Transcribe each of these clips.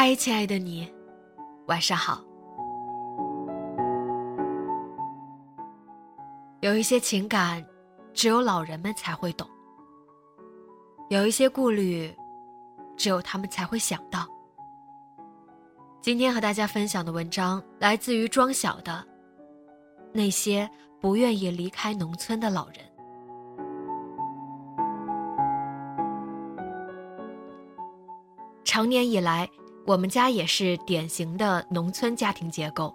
嗨，亲爱的你，晚上好。有一些情感，只有老人们才会懂；有一些顾虑，只有他们才会想到。今天和大家分享的文章来自于庄晓的《那些不愿意离开农村的老人》。长年以来。我们家也是典型的农村家庭结构，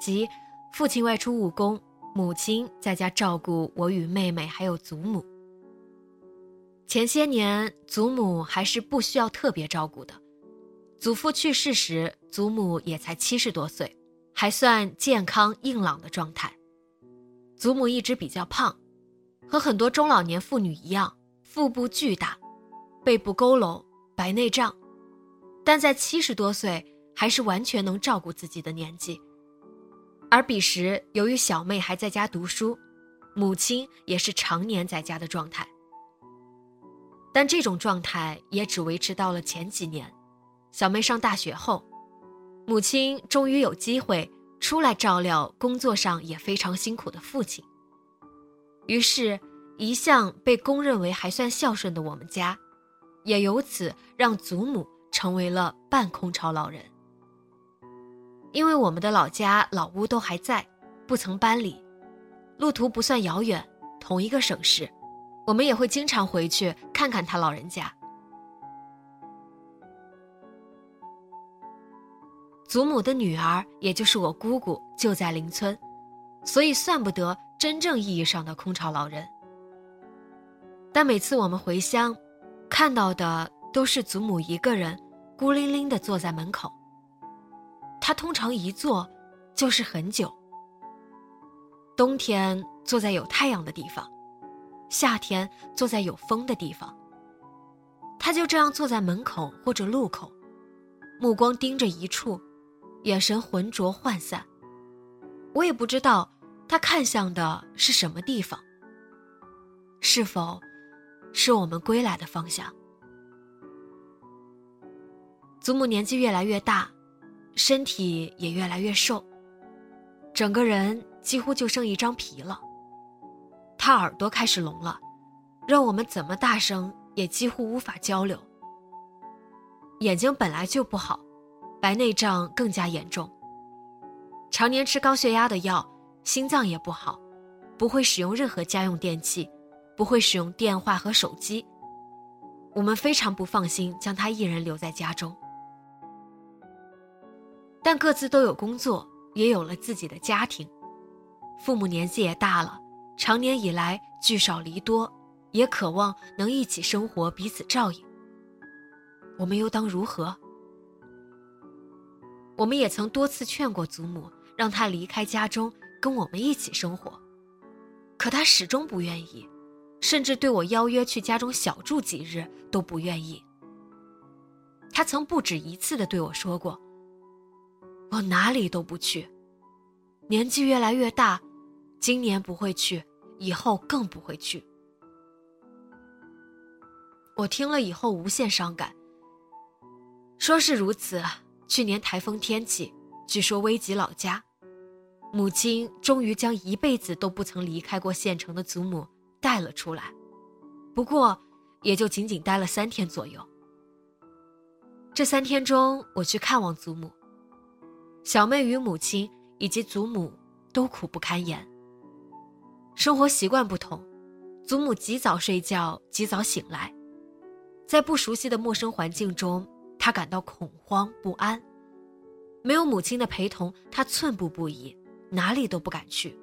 即父亲外出务工，母亲在家照顾我与妹妹还有祖母。前些年，祖母还是不需要特别照顾的，祖父去世时，祖母也才七十多岁，还算健康硬朗的状态。祖母一直比较胖，和很多中老年妇女一样，腹部巨大，背部佝偻，白内障。但在七十多岁还是完全能照顾自己的年纪，而彼时由于小妹还在家读书，母亲也是常年在家的状态。但这种状态也只维持到了前几年，小妹上大学后，母亲终于有机会出来照料工作上也非常辛苦的父亲。于是，一向被公认为还算孝顺的我们家，也由此让祖母。成为了半空巢老人，因为我们的老家老屋都还在，不曾搬离，路途不算遥远，同一个省市，我们也会经常回去看看他老人家。祖母的女儿，也就是我姑姑，就在邻村，所以算不得真正意义上的空巢老人。但每次我们回乡，看到的。都是祖母一个人孤零零地坐在门口。她通常一坐就是很久。冬天坐在有太阳的地方，夏天坐在有风的地方。她就这样坐在门口或者路口，目光盯着一处，眼神浑浊涣散。我也不知道她看向的是什么地方，是否是我们归来的方向。祖母年纪越来越大，身体也越来越瘦，整个人几乎就剩一张皮了。她耳朵开始聋了，让我们怎么大声也几乎无法交流。眼睛本来就不好，白内障更加严重。常年吃高血压的药，心脏也不好，不会使用任何家用电器，不会使用电话和手机。我们非常不放心将她一人留在家中。但各自都有工作，也有了自己的家庭，父母年纪也大了，长年以来聚少离多，也渴望能一起生活，彼此照应。我们又当如何？我们也曾多次劝过祖母，让她离开家中，跟我们一起生活，可她始终不愿意，甚至对我邀约去家中小住几日都不愿意。她曾不止一次的对我说过。我哪里都不去，年纪越来越大，今年不会去，以后更不会去。我听了以后无限伤感。说是如此，去年台风天气，据说危及老家，母亲终于将一辈子都不曾离开过县城的祖母带了出来，不过也就仅仅待了三天左右。这三天中，我去看望祖母。小妹与母亲以及祖母都苦不堪言。生活习惯不同，祖母极早睡觉，极早醒来，在不熟悉的陌生环境中，她感到恐慌不安。没有母亲的陪同，她寸步不移，哪里都不敢去。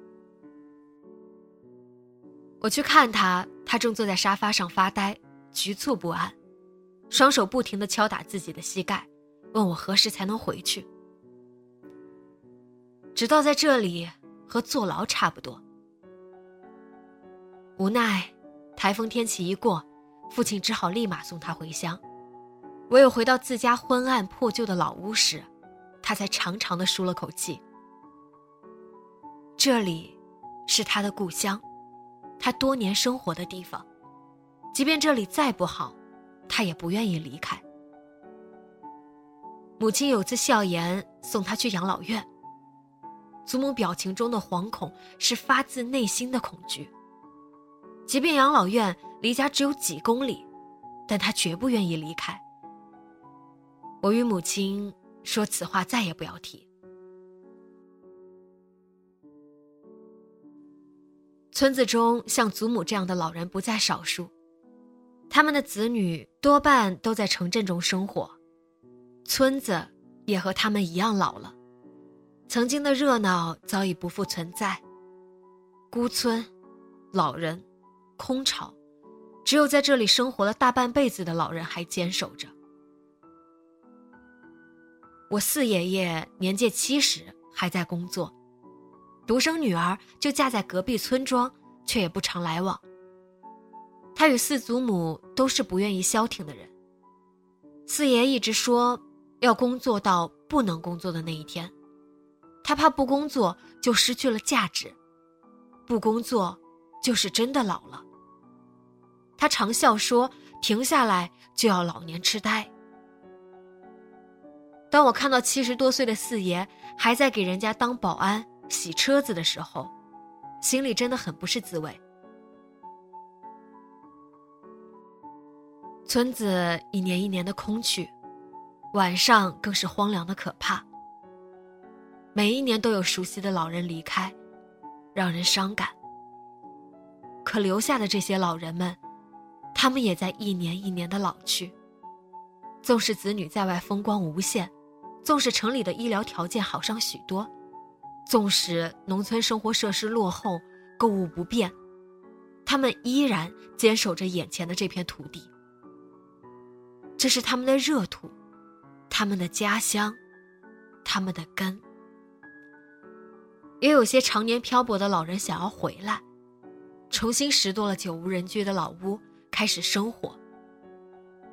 我去看她，她正坐在沙发上发呆，局促不安。双手不停地敲打自己的膝盖，问我何时才能回去。直到在这里和坐牢差不多。无奈，台风天气一过，父亲只好立马送他回乡。唯有回到自家昏暗破旧的老屋时，他才长长的舒了口气。这里，是他的故乡，他多年生活的地方。即便这里再不好。他也不愿意离开。母亲有次笑言送他去养老院。祖母表情中的惶恐是发自内心的恐惧。即便养老院离家只有几公里，但他绝不愿意离开。我与母亲说此话再也不要提。村子中像祖母这样的老人不在少数。他们的子女多半都在城镇中生活，村子也和他们一样老了，曾经的热闹早已不复存在。孤村，老人，空巢，只有在这里生活了大半辈子的老人还坚守着。我四爷爷年届七十还在工作，独生女儿就嫁在隔壁村庄，却也不常来往。他与四祖母都是不愿意消停的人。四爷一直说要工作到不能工作的那一天，他怕不工作就失去了价值，不工作就是真的老了。他常笑说停下来就要老年痴呆。当我看到七十多岁的四爷还在给人家当保安、洗车子的时候，心里真的很不是滋味。村子一年一年的空去，晚上更是荒凉的可怕。每一年都有熟悉的老人离开，让人伤感。可留下的这些老人们，他们也在一年一年的老去。纵使子女在外风光无限，纵使城里的医疗条件好上许多，纵使农村生活设施落后、购物不便，他们依然坚守着眼前的这片土地。这是他们的热土，他们的家乡，他们的根。也有些常年漂泊的老人想要回来，重新拾掇了久无人居的老屋，开始生活。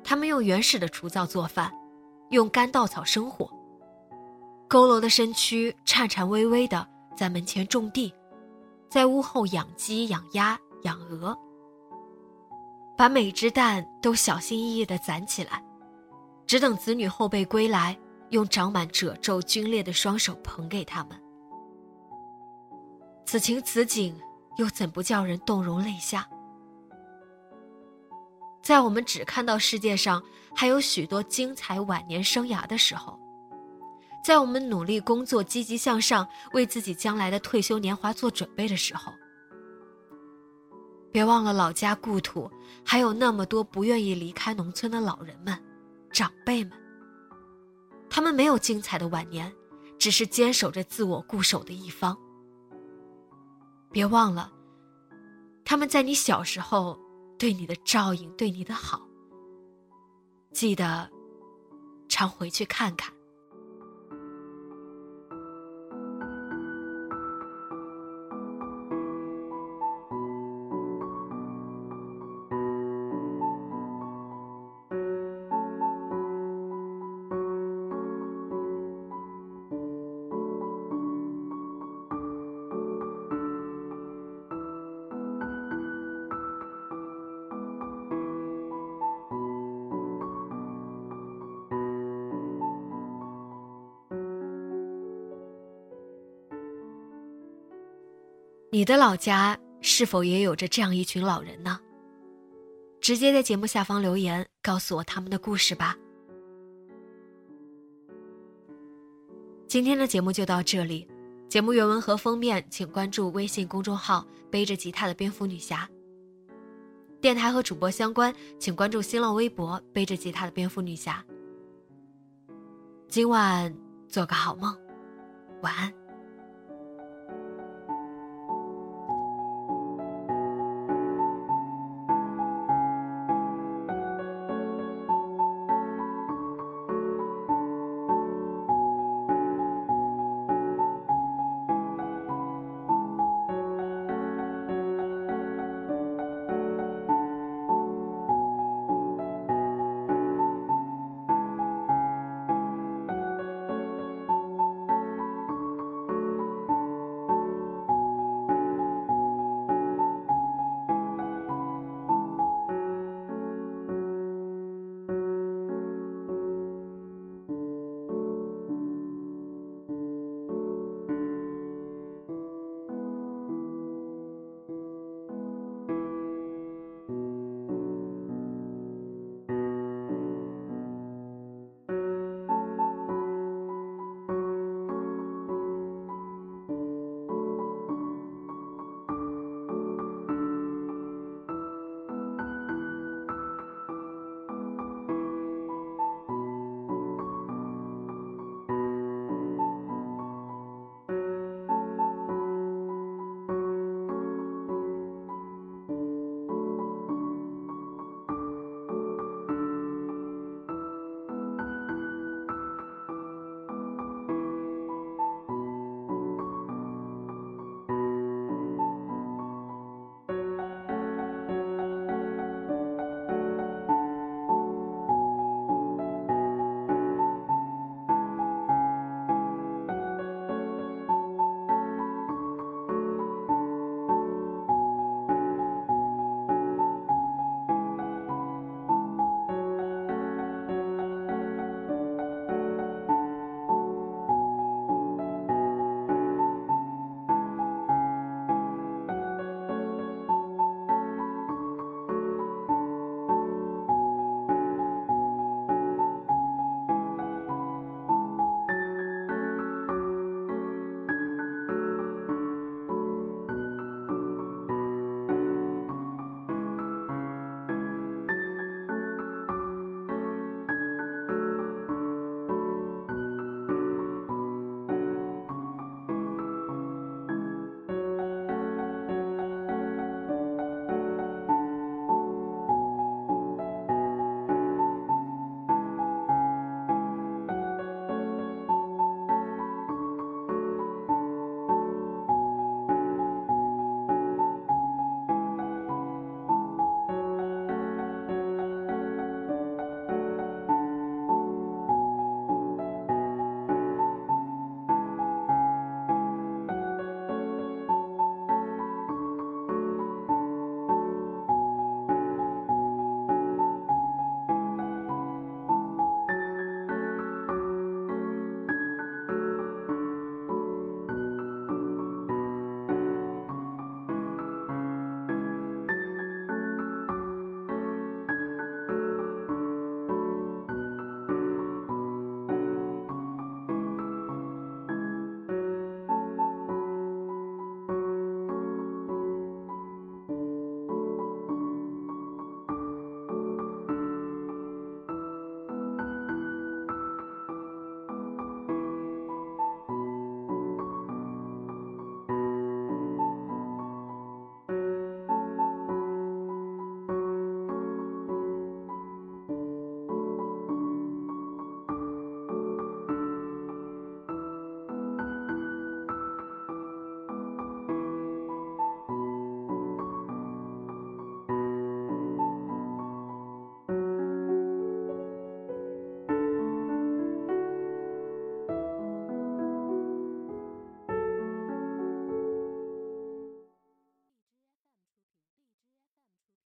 他们用原始的厨灶做饭，用干稻草生火。佝偻的身躯颤颤巍巍的在门前种地，在屋后养鸡、养鸭、养鹅。把每只蛋都小心翼翼地攒起来，只等子女后辈归来，用长满褶皱、皲裂的双手捧给他们。此情此景，又怎不叫人动容泪下？在我们只看到世界上还有许多精彩晚年生涯的时候，在我们努力工作、积极向上，为自己将来的退休年华做准备的时候，别忘了老家故土，还有那么多不愿意离开农村的老人们、长辈们。他们没有精彩的晚年，只是坚守着自我固守的一方。别忘了，他们在你小时候对你的照应、对你的好。记得，常回去看看。你的老家是否也有着这样一群老人呢？直接在节目下方留言告诉我他们的故事吧。今天的节目就到这里，节目原文和封面请关注微信公众号“背着吉他的蝙蝠女侠”。电台和主播相关，请关注新浪微博“背着吉他的蝙蝠女侠”。今晚做个好梦，晚安。